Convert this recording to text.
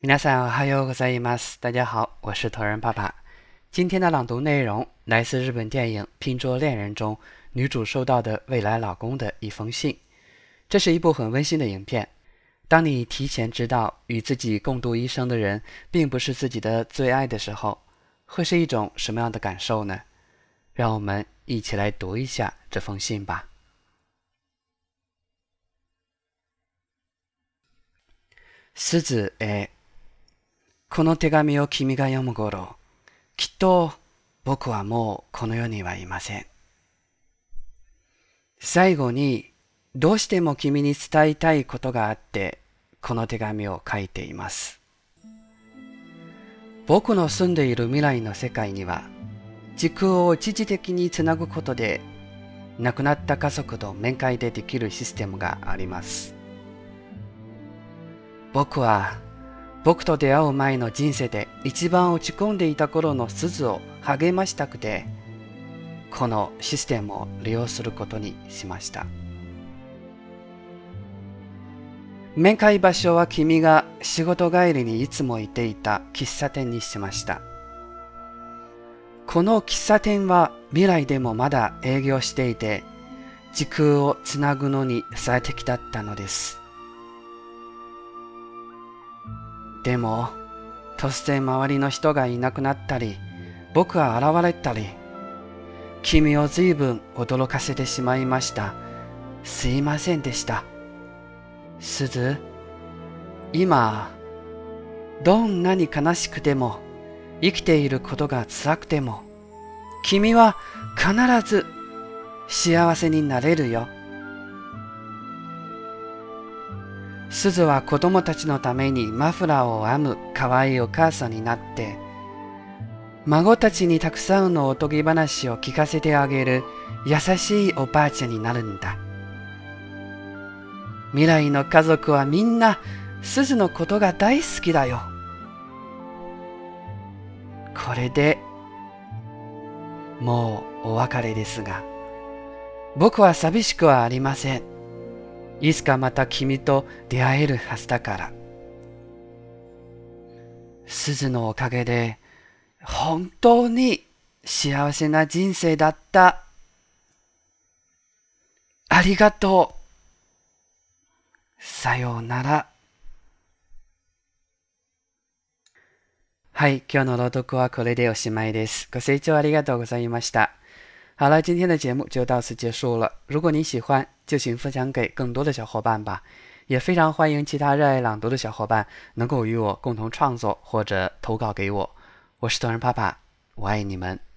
皆さんおはようございます。大家好，我是头人爸爸。今天的朗读内容来自日本电影《拼桌恋人》中女主收到的未来老公的一封信。这是一部很温馨的影片。当你提前知道与自己共度一生的人并不是自己的最爱的时候，会是一种什么样的感受呢？让我们一起来读一下这封信吧。すずへ この手紙を君が読む頃、きっと僕はもうこの世にはいません。最後にどうしても君に伝えたいことがあって、この手紙を書いています。僕の住んでいる未来の世界には、時空を一時的につなぐことで、亡くなった家族と面会でできるシステムがあります。僕は僕と出会う前の人生で一番落ち込んでいた頃の鈴を励ましたくてこのシステムを利用することにしました。面会場所は君が仕事帰りにいつもいていた喫茶店にしました。この喫茶店は未来でもまだ営業していて時空をつなぐのに最適だったのです。でも、突然周りの人がいなくなったり、僕が現れたり、君を随分驚かせてしまいました。すいませんでした。すず、今、どんなに悲しくても、生きていることが辛くても、君は必ず幸せになれるよ。すずは子供たちのためにマフラーを編む可愛いお母さんになって、孫たちにたくさんのおとぎ話を聞かせてあげる優しいおばあちゃんになるんだ。未来の家族はみんなすずのことが大好きだよ。これで、もうお別れですが、僕は寂しくはありません。いつかまた君と出会えるはずだから。鈴のおかげで本当に幸せな人生だった。ありがとう。さようなら。はい、今日の朗読はこれでおしまいです。ご清聴ありがとうございました。好了，今天的节目就到此结束了。如果你喜欢，就请分享给更多的小伙伴吧。也非常欢迎其他热爱朗读的小伙伴能够与我共同创作或者投稿给我。我是多人爸爸，我爱你们。